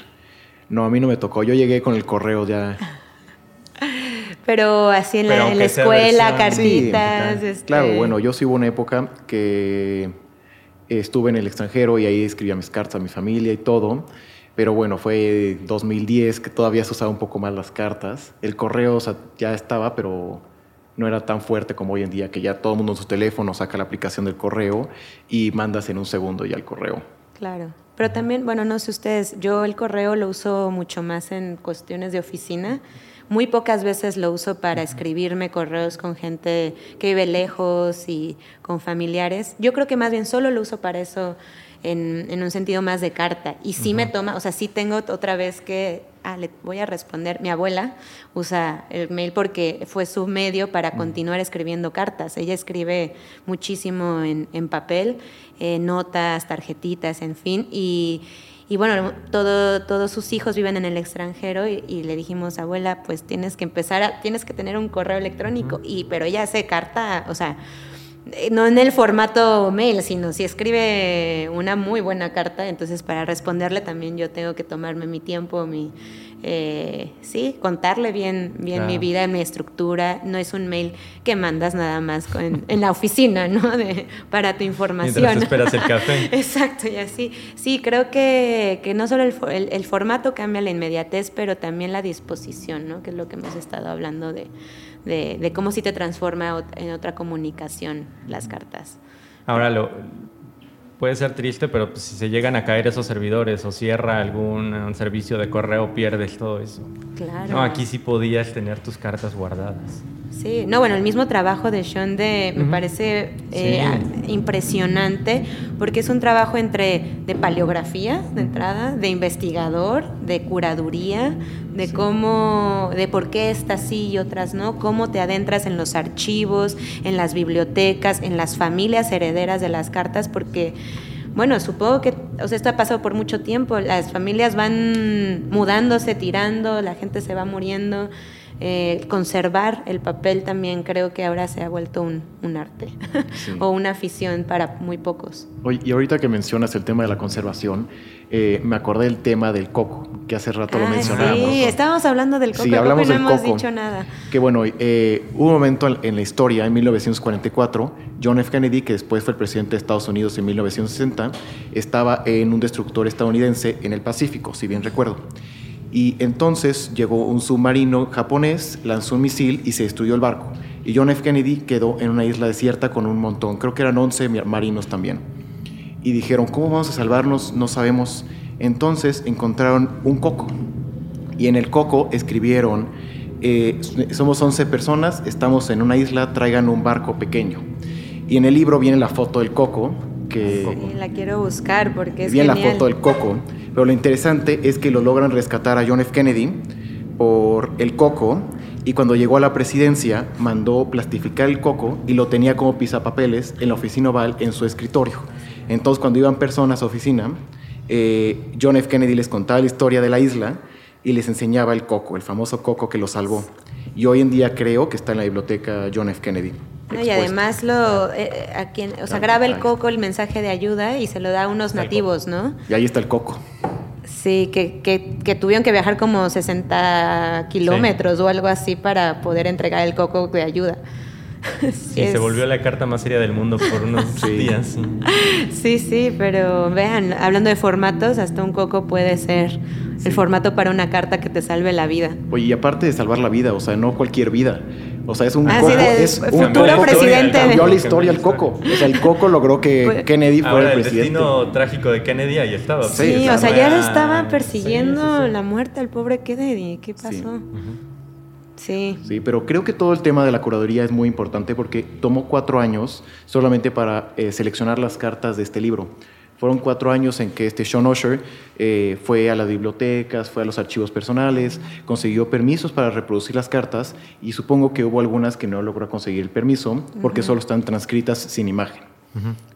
No, a mí no me tocó. Yo llegué con el correo ya. Pero así en Pero la, en escuela, versión- Sí, cartitas. este, Claro, bueno, yo sí hubo una época que estuve en el extranjero y ahí escribía mis cartas a mi familia y todo. Pero bueno, fue 2010 que todavía se usaba un poco más las cartas. El correo ya estaba, pero no era tan fuerte como hoy en día, que ya todo el mundo en su teléfono saca la aplicación del correo y mandas en un segundo ya el correo. Claro. Pero también, bueno, no sé ustedes, yo el correo lo uso mucho más en cuestiones de oficina. Muy pocas veces lo uso para escribirme correos con gente que vive lejos y con familiares. Yo creo que más bien solo lo uso para eso en, en un sentido más de carta. Y sí me toma, o sea, sí tengo otra vez que, ah, le voy a responder. Mi abuela usa el mail porque fue su medio para continuar escribiendo cartas. Ella escribe muchísimo en, en papel, eh, notas, tarjetitas, en fin. Y, y bueno, todo, todos sus hijos viven en el extranjero y, y le dijimos, abuela, pues tienes que empezar, a, tienes que tener un correo electrónico. y, pero ella hace carta, o sea, eh, no en el formato mail, sino si escribe una muy buena carta, entonces para responderle también yo tengo que tomarme mi tiempo, mi, eh, sí, contarle bien, bien mi vida, mi estructura. No es un mail que mandas nada más en la oficina, ¿no? De, para tu información. Mientras esperas el café. Exacto, y así. Sí, creo que, que no solo el, el, formato cambia la inmediatez, pero también la disposición, ¿no? Que es lo que hemos estado hablando de, de, de cómo sí te transforma en otra comunicación las cartas. Ahora, lo, puede ser triste, pero pues, si se llegan a caer esos servidores o cierra algún servicio de correo, pierdes todo eso. Claro. No, aquí sí podías tener tus cartas guardadas. Sí, no, bueno, el mismo trabajo de Sean de, me parece eh, impresionante porque es un trabajo entre de paleografía de entrada, de investigador, de curaduría, de cómo, de por qué estas sí y otras no, cómo te adentras en los archivos, en las bibliotecas, en las familias herederas de las cartas, porque bueno, supongo que, o sea, esto ha pasado por mucho tiempo, las familias van mudándose, tirando, la gente se va muriendo eh, conservar el papel también creo que ahora se ha vuelto un, arte o una afición para muy pocos. Oye, y ahorita que mencionas el tema de la conservación, eh, me acordé del tema del coco, que hace rato lo ah, mencionamos. Sí, estábamos hablando del coco, sí, hablamos no del hemos coco, dicho nada. Que bueno, eh, hubo un momento en la historia, en 1944, John F. Kennedy, que después fue el presidente de Estados Unidos en 1960, estaba en un destructor estadounidense en el Pacífico, si bien recuerdo. Y entonces llegó un submarino japonés, lanzó un misil y se destruyó el barco. Y John F. Kennedy quedó en una isla desierta con un montón, creo que eran 11 marinos también. Y dijeron, ¿cómo vamos a salvarnos? No sabemos. Entonces encontraron un coco. Y en el coco escribieron, eh, somos 11 personas, estamos en una isla, traigan un barco pequeño. Y en el libro viene la foto del coco, que... Sí, la quiero buscar porque es Viene la foto del coco pero lo interesante es que lo logran rescatar a John F. Kennedy por el coco y cuando llegó a la presidencia mandó plastificar el coco y lo tenía como pisapapeles en la oficina oval en su escritorio. Entonces cuando iban personas a oficina, eh, John F. Kennedy les contaba la historia de la isla y les enseñaba el coco, el famoso coco que lo salvó. Y hoy en día creo que está en la biblioteca John F. Kennedy. y además lo, eh, eh, a quien, o sea, ah, graba el coco el mensaje de ayuda y se lo da a unos nativos, ¿no? Y ahí está el coco. Sí, que, que, tuvieron que viajar como 60 kilómetros o algo así para poder entregar el coco de ayuda. Sí, se volvió la carta más seria del mundo por unos días. Sí. sí, pero vean, hablando de formatos, hasta un coco puede ser el formato para una carta que te salve la vida. Oye, y aparte de salvar la vida, o sea, no cualquier vida. O sea, es un ah, coco, es un futuro presidente. cambió la historia el coco. O sea, el coco logró que pues, Kennedy fuera el, presidente. El destino trágico de Kennedy ahí estaba. Sí, o sea, ya estaba persiguiendo la muerte al pobre Kennedy. ¿Qué pasó? Sí. Sí, pero creo que todo el tema de la curaduría es muy importante porque tomó cuatro años solamente para eh, seleccionar las cartas de este libro. Fueron cuatro años en que este Sean Usher eh, fue a las bibliotecas, fue a los archivos personales, consiguió permisos para reproducir las cartas y supongo que hubo algunas que no logró conseguir el permiso porque solo están transcritas sin imagen.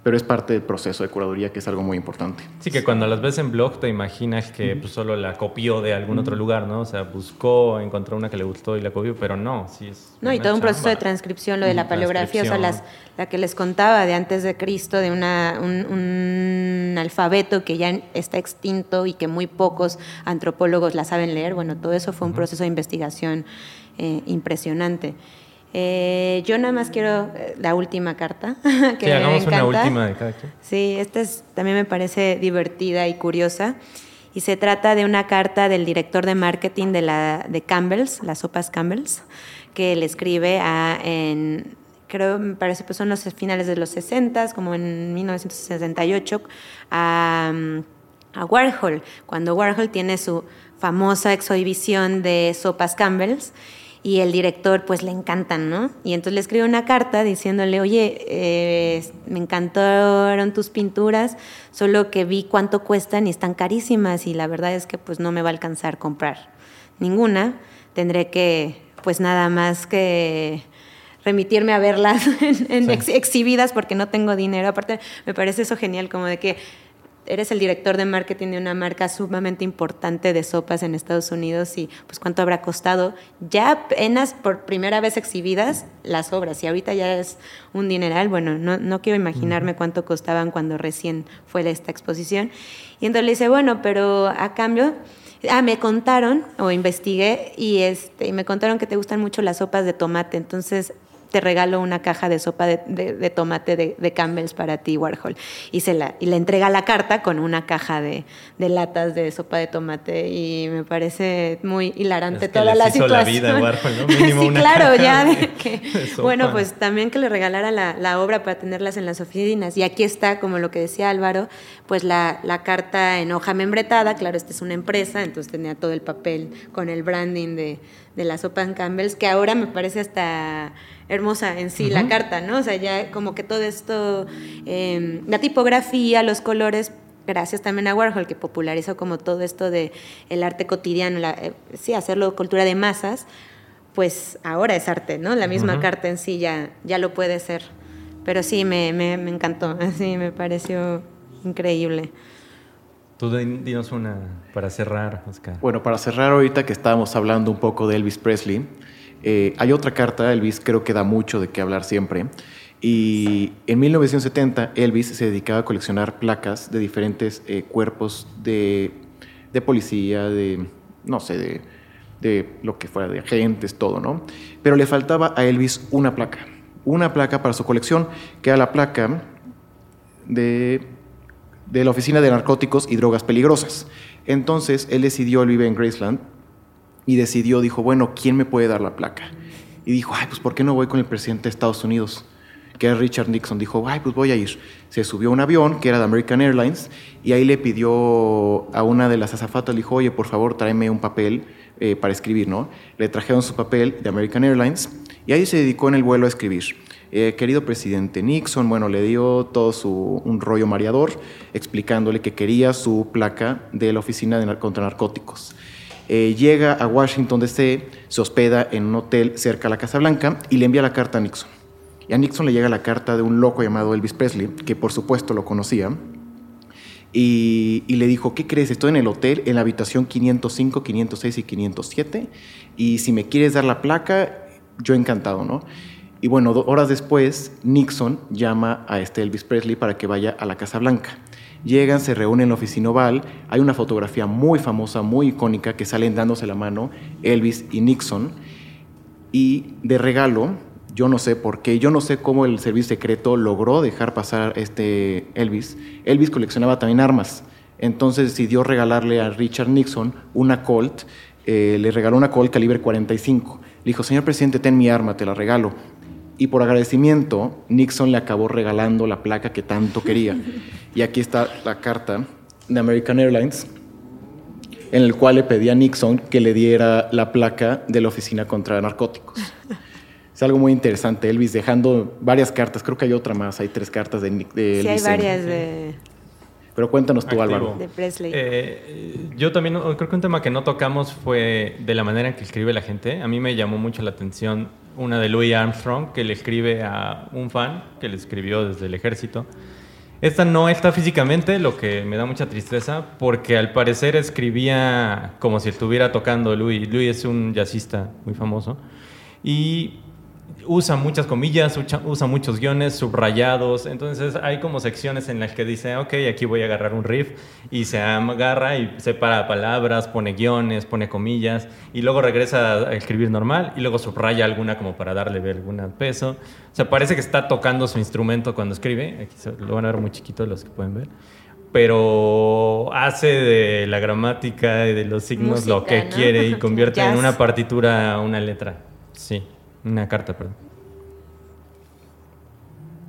Pero es parte del proceso de curaduría que es algo muy importante. Sí, que cuando las ves en blog te imaginas que pues, solo la copió de algún otro lugar, ¿no? O sea, buscó, encontró una que le gustó y la copió, pero no, sí es. No, y todo un proceso de transcripción, lo de la paleografía, o sea, las, la que les contaba de antes de Cristo, de una, un, alfabeto que ya está extinto y que muy pocos antropólogos la saben leer. Bueno, todo eso fue un proceso de investigación eh, impresionante. Eh, yo nada más quiero eh, la última carta. Que sí, hagamos una última de cada quien. Sí, esta también me parece divertida y curiosa. Y se trata de una carta del director de marketing de, la, de Campbell's, las sopas Campbell's, que le escribe a, en, creo, me parece que son los finales de los 60, como en 1968, a, a Warhol, cuando Warhol tiene su famosa exhibición de sopas Campbell's y el director pues le encantan, ¿no? Y entonces le escribe una carta diciéndole, oye, eh, me encantaron tus pinturas, solo que vi cuánto cuestan y están carísimas y la verdad es que pues no me va a alcanzar comprar ninguna, tendré que pues nada más que remitirme a verlas en, exhibidas porque no tengo dinero. Aparte, me parece eso genial, como de que eres el director de marketing de una marca sumamente importante de sopas en Estados Unidos y pues cuánto habrá costado ya apenas por primera vez exhibidas las obras y ahorita ya es un dineral, bueno, no, no quiero imaginarme cuánto costaban cuando recién fue esta exposición. Y entonces le dice, bueno, pero a cambio Ah, me contaron o investigué y este y me contaron que te gustan mucho las sopas de tomate, entonces te regalo una caja de sopa de, de- de tomate de, de Campbell's para ti, Warhol. Y, se la, y le entrega la carta con una caja de, de latas de sopa de tomate y me parece muy hilarante Es que toda les la hizo la situación. vida, Warhol, ¿no? Mínimo sí, una claro, ya que, bueno, pues también que le regalara la, la obra para tenerlas en las oficinas. Y aquí está, como lo que decía Álvaro, pues la, la carta en hoja membretada, claro, esta es una empresa, entonces tenía todo el papel con el branding de, de la sopa en Campbell's, que ahora me parece hasta hermosa en sí la carta, ¿no? O sea, ya como que todo esto, eh, la tipografía, los colores, gracias también a Warhol, que popularizó como todo esto de el arte cotidiano, la, eh, sí, hacerlo cultura de masas, pues ahora es arte, ¿no? La misma carta en sí ya, ya lo puede ser. Pero sí, me, me, me encantó, así me pareció increíble. Tú din- dinos una para cerrar, Oscar. Bueno, para cerrar ahorita que estábamos hablando un poco de Elvis Presley, eh, hay otra carta, Elvis creo que da mucho de qué hablar siempre. Y en 1970 Elvis se dedicaba a coleccionar placas de diferentes eh, cuerpos de, policía, de, no sé, de, de lo que fuera, de agentes, todo, ¿no? Pero le faltaba a Elvis una placa, una placa para su colección, que era la placa de de la Oficina de Narcóticos y Drogas Peligrosas. Entonces él decidió, él vive en Graceland, y decidió, dijo, bueno, ¿quién me puede dar la placa? Y dijo, ay, pues ¿por qué no voy con el presidente de Estados Unidos? Que era Richard Nixon. Dijo, ay, pues voy a ir. Se subió a un avión que era de American Airlines y ahí le pidió a una de las azafatas, le dijo, oye, por favor, tráeme un papel eh, para escribir, ¿no? Le trajeron su papel de American Airlines y ahí se dedicó en el vuelo a escribir. Eh, querido presidente Nixon, bueno, le dio todo su, un rollo mareador explicándole que quería su placa de la Oficina de Nar- contra Narcóticos. Eh, llega a Washington DC, se hospeda en un hotel cerca a la Casa Blanca y le envía la carta a Nixon. Y a Nixon le llega la carta de un loco llamado Elvis Presley, que por supuesto lo conocía, y, y le dijo, ¿qué crees? Estoy en el hotel, en la habitación 505, 506 y 507, y si me quieres dar la placa, yo encantado, ¿no? Y bueno, horas después, Nixon llama a este Elvis Presley para que vaya a la Casa Blanca. Llegan, se reúnen en la oficina oval, hay una fotografía muy famosa, muy icónica, que salen dándose la mano Elvis y Nixon, y de regalo, yo no sé por qué, yo no sé cómo el servicio secreto logró dejar pasar este Elvis. Elvis coleccionaba también armas, entonces decidió regalarle a Richard Nixon una Colt, eh, le regaló una Colt calibre 45. Le dijo, señor presidente, ten mi arma, te la regalo. Y por agradecimiento, Nixon le acabó regalando la placa que tanto quería. Y aquí está la carta de American Airlines, en el cual le pedía a Nixon que le diera la placa de la Oficina contra Narcóticos. Es algo muy interesante, Elvis dejando varias cartas, creo que hay otra más, hay tres cartas de, de Sí, hay Elvis. en- varias de, Pero cuéntanos tú, Activo. Álvaro. de Presley. Eh, yo también creo que un tema que no tocamos fue de la manera en que escribe la gente. A mí me llamó mucho la atención una de Louis Armstrong que le escribe a un fan que le escribió desde el ejército. Esta no está físicamente, lo que me da mucha tristeza, porque al parecer escribía como si estuviera tocando Louis. Louis es un jazzista muy famoso. Y usa muchas comillas, usa muchos guiones subrayados, entonces hay como secciones en las que dice, ok, aquí voy a agarrar un riff y se agarra y separa palabras, pone guiones, pone comillas y luego regresa a escribir normal y luego subraya alguna como para darle algún peso. O sea, parece que está tocando su instrumento cuando escribe, aquí lo van a ver muy chiquito los que pueden ver. Pero hace de la gramática y de los signos lo que ¿no? quiere y convierte en una partitura una letra. Sí, una carta, perdón.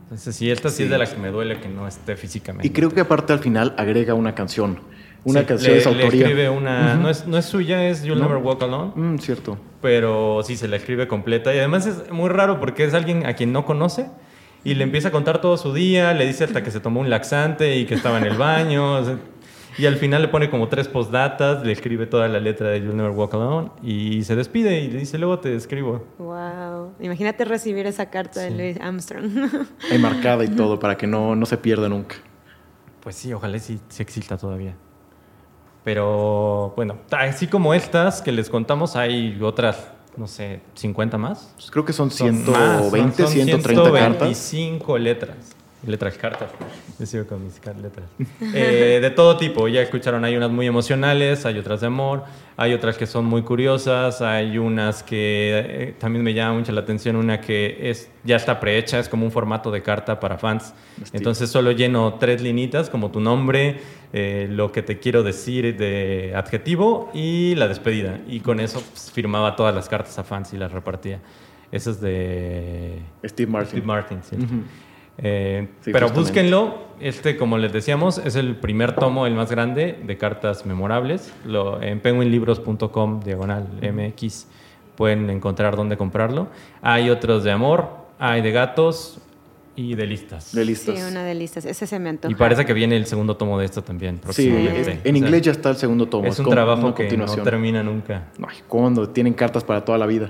Entonces, sí, esta sí, es de la que me duele que no esté físicamente. Y creo que aparte al final agrega una canción. Una Sí, canción le, le autoría. escribe una. no, es, no es suya, es You'll ¿No? Never Walk Alone. Mm, cierto. Pero sí, se la escribe completa. Y además es muy raro porque es alguien a quien no conoce. Y le empieza a contar todo su día. Le dice hasta que se tomó un laxante y que estaba en el baño. Y al final le pone como tres postdatas. Le escribe toda la letra de You'll Never Walk Alone. Y se despide y le dice: Luego te escribo. Wow. Imagínate recibir esa carta de Louis Armstrong. Enmarcada y todo para que no, no se pierda nunca. Pues sí, ojalá sí, sí exista todavía. Pero bueno, así como estas que les contamos, hay otras, no sé, 50 más. Pues creo que son Son 120, más, son 130 cartas. 125 letras letras cartas. Yo sigo con mis letras. Eh, de todo tipo, ya escucharon, hay unas muy emocionales, hay otras de amor, hay otras que son muy curiosas, hay unas que eh, también me llama mucho la atención, una que es ya está prehecha, es como un formato de carta para fans. Entonces solo lleno tres linitas, como tu nombre, eh, lo que te quiero decir de adjetivo y la despedida. Y con eso pues, firmaba todas las cartas a fans y las repartía. Eso es de Steve Martin. Steve Martin, sí. Eh, Sí, pero justamente. búsquenlo. Este, como les decíamos, es el primer tomo, el más grande, de cartas memorables. Lo, en penguinlibros.com, diagonal MX, pueden encontrar dónde comprarlo. Hay otros de amor, hay de gatos y de listas. De Sí, listas. una de listas. Ese se me antoja. Y parece que viene el segundo tomo de esto también Sí, próximamente. O en sea, inglés ya está el segundo tomo. Es un trabajo que no termina nunca. Ay, ¿cuándo? Tienen cartas para toda la vida.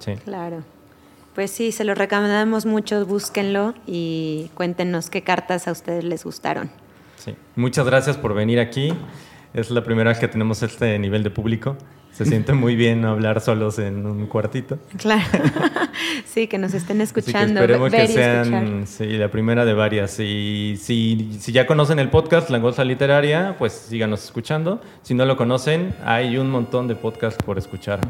Sí. Claro. Pues sí, se lo recomendamos mucho, búsquenlo y cuéntenos qué cartas a ustedes les gustaron. Sí. Muchas gracias por venir aquí. Es la primera vez que tenemos este nivel de público. Se siente muy bien hablar solos en un cuartito. Claro. sí, que nos estén Así que escuchando, esperemos ver que sean sí, la primera de varias. Y si, si ya conocen el podcast Langosta Literaria, pues síganos escuchando. Si no lo conocen, hay un montón de podcasts por escuchar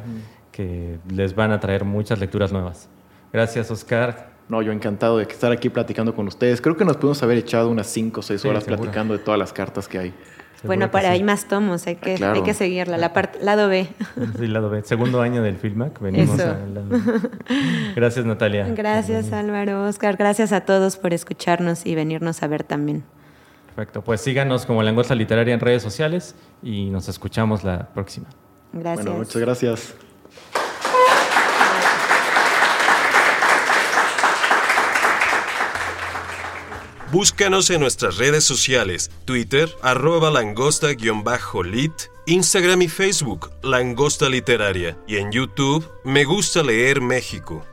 que les van a traer muchas lecturas nuevas. Gracias, Oscar. No, yo encantado de estar aquí platicando con ustedes. Creo que nos pudimos haber echado unas 5 o 6 Sí, horas platicando de todas las cartas que hay. Bueno, para sí. hay más tomos, hay que, Ah, claro. hay que seguirla, la parte, lado B. Sí, lado B. Segundo año del Filmac. Venimos Eso. a la- Gracias, Natalia. Gracias Álvaro, Oscar, gracias a todos por escucharnos y venirnos a ver también. Perfecto. Pues síganos como Langosta Literaria en redes sociales y nos escuchamos la próxima. Gracias. Bueno, muchas gracias. Búscanos en nuestras redes sociales, Twitter, arroba langosta-lit, Instagram y Facebook, Langosta Literaria, y en YouTube, Me Gusta Leer México.